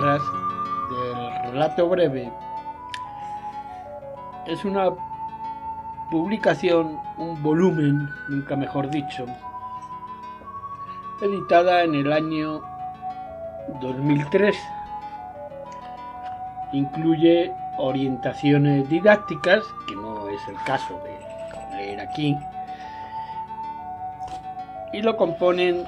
del relato breve es una publicación, un volumen, nunca mejor dicho, editada en el año 2003. Incluye orientaciones didácticas, que no es el caso de leer aquí, y lo componen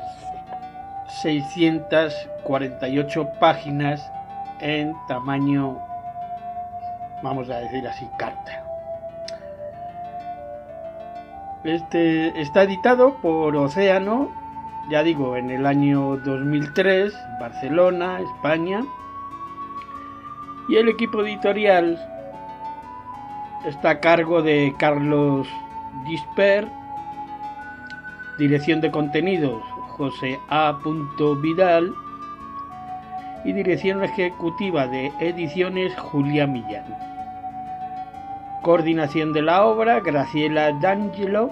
648 páginas en tamaño, vamos a decir así, carta. Este está editado por Océano, ya digo, en el año 2003, Barcelona, España. Y el equipo editorial está a cargo de Carlos Disper, dirección de contenidos José A. Vidal y dirección ejecutiva de ediciones Julia Millán. Coordinación de la obra Graciela D'Angelo.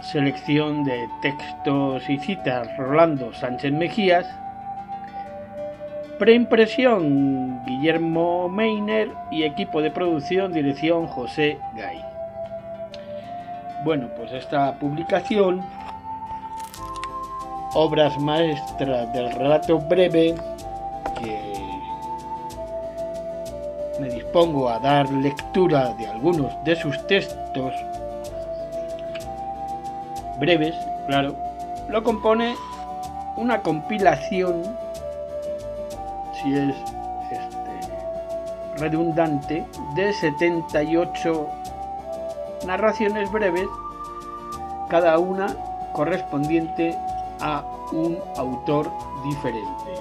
Selección de textos y citas Rolando Sánchez Mejías. Preimpresión Guillermo Meiner y equipo de producción dirección José Gay. Bueno, pues esta publicación obras maestras del relato breve que me dispongo a dar lectura de algunos de sus textos breves, claro, lo compone una compilación, si es este, redundante, de 78 narraciones breves, cada una correspondiente a un autor diferente.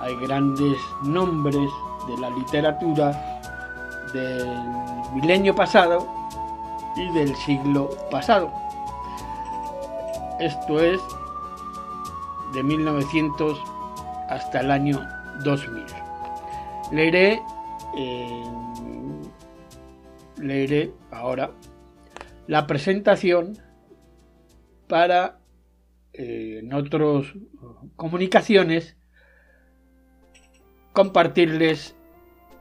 Hay grandes nombres de la literatura del milenio pasado y del siglo pasado. Esto es de 1900 hasta el año 2000. Leeré, leeré ahora la presentación para eh, en otras comunicaciones compartirles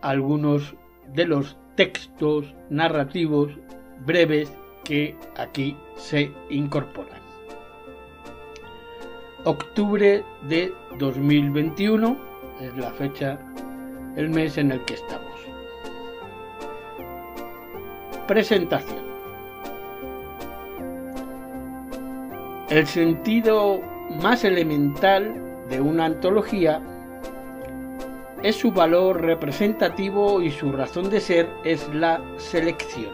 algunos de los textos narrativos breves que aquí se incorporan. Octubre de 2021 es la fecha, el mes en el que estamos. Presentación. El sentido más elemental de una antología es su valor representativo y su razón de ser es la selección.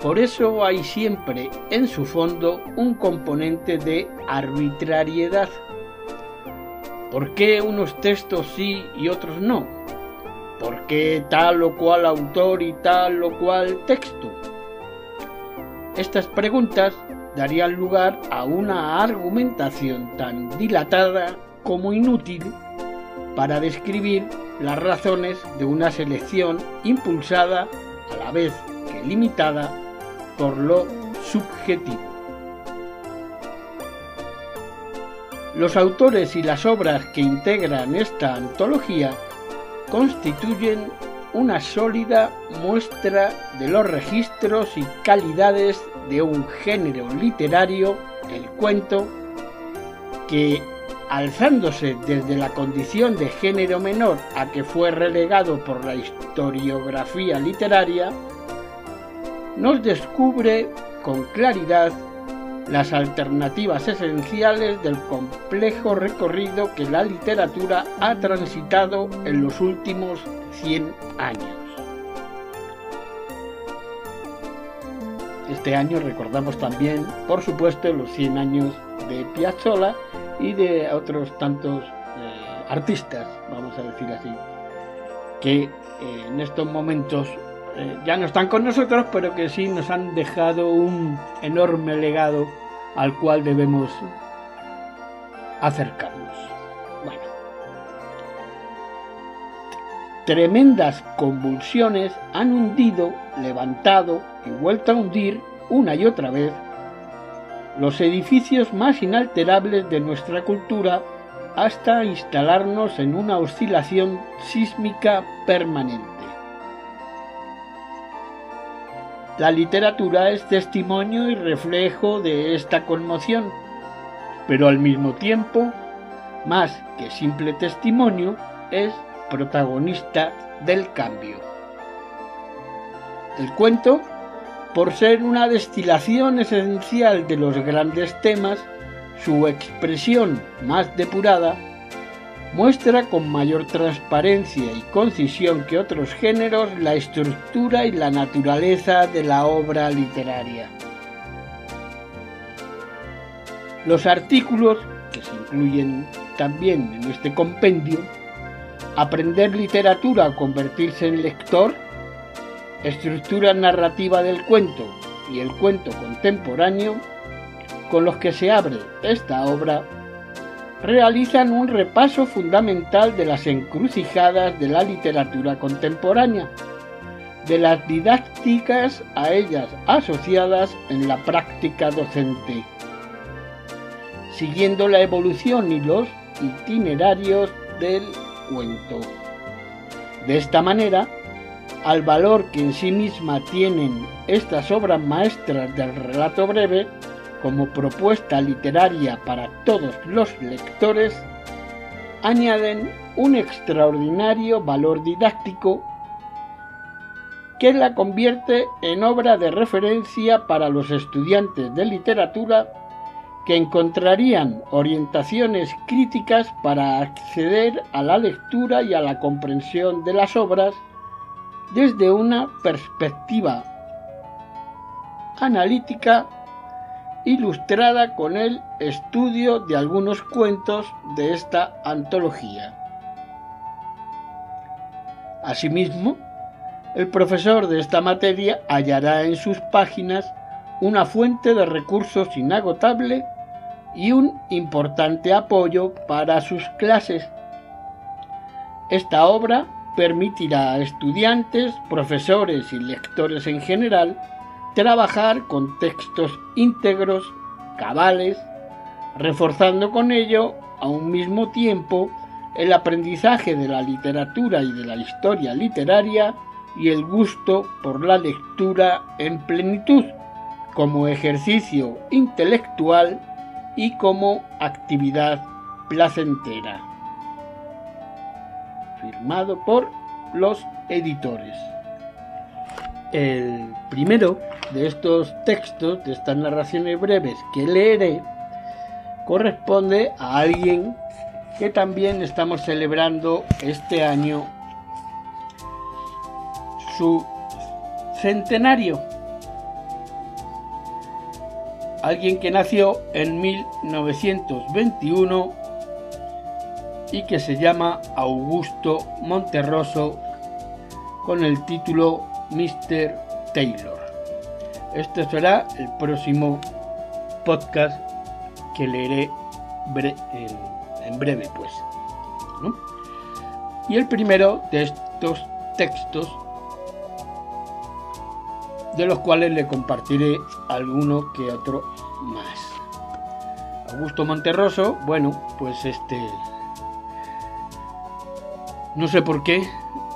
Por eso hay siempre en su fondo un componente de arbitrariedad. ¿Por qué unos textos sí y otros no? ¿Por qué tal o cual autor y tal o cual texto? Estas preguntas darían lugar a una argumentación tan dilatada como inútil para describir las razones de una selección impulsada a la vez que limitada por lo subjetivo. Los autores y las obras que integran esta antología constituyen una sólida muestra de los registros y calidades de un género literario, el cuento, que, alzándose desde la condición de género menor a que fue relegado por la historiografía literaria, nos descubre con claridad las alternativas esenciales del complejo recorrido que la literatura ha transitado en los últimos 100 años. Este año recordamos también, por supuesto, los 100 años de Piazzolla y de otros tantos eh, artistas, vamos a decir así, que eh, en estos momentos eh, ya no están con nosotros, pero que sí nos han dejado un enorme legado al cual debemos acercarnos. Tremendas convulsiones han hundido, levantado y vuelto a hundir una y otra vez los edificios más inalterables de nuestra cultura hasta instalarnos en una oscilación sísmica permanente. La literatura es testimonio y reflejo de esta conmoción, pero al mismo tiempo, más que simple testimonio, es protagonista del cambio. El cuento, por ser una destilación esencial de los grandes temas, su expresión más depurada, muestra con mayor transparencia y concisión que otros géneros la estructura y la naturaleza de la obra literaria. Los artículos, que se incluyen también en este compendio, Aprender literatura o convertirse en lector, estructura narrativa del cuento y el cuento contemporáneo, con los que se abre esta obra, realizan un repaso fundamental de las encrucijadas de la literatura contemporánea, de las didácticas a ellas asociadas en la práctica docente, siguiendo la evolución y los itinerarios del De esta manera, al valor que en sí misma tienen estas obras maestras del relato breve, como propuesta literaria para todos los lectores, añaden un extraordinario valor didáctico que la convierte en obra de referencia para los estudiantes de literatura que encontrarían orientaciones críticas para acceder a la lectura y a la comprensión de las obras desde una perspectiva analítica ilustrada con el estudio de algunos cuentos de esta antología. Asimismo, el profesor de esta materia hallará en sus páginas una fuente de recursos inagotable y un importante apoyo para sus clases. Esta obra permitirá a estudiantes, profesores y lectores en general trabajar con textos íntegros, cabales, reforzando con ello a un mismo tiempo el aprendizaje de la literatura y de la historia literaria y el gusto por la lectura en plenitud, como ejercicio intelectual y como actividad placentera. Firmado por los editores. El primero de estos textos, de estas narraciones breves que leeré, corresponde a alguien que también estamos celebrando este año su centenario. Alguien que nació en 1921 y que se llama Augusto Monterroso con el título Mr. Taylor. Este será el próximo podcast que leeré en, breve, pues. Y el primero de estos textos, de los cuales le compartiré alguno que otro más. Augusto Monterroso, bueno, pues este... No sé por qué,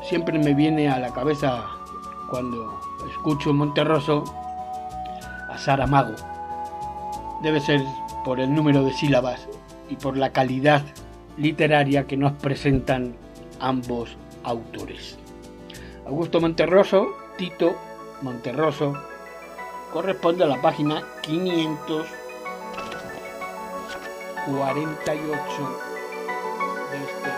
siempre me viene a la cabeza cuando escucho Monterroso a Saramago. Debe ser por el número de sílabas y por la calidad literaria que nos presentan ambos autores. Augusto Monterroso, Tito Monterroso corresponde a la página 548 de este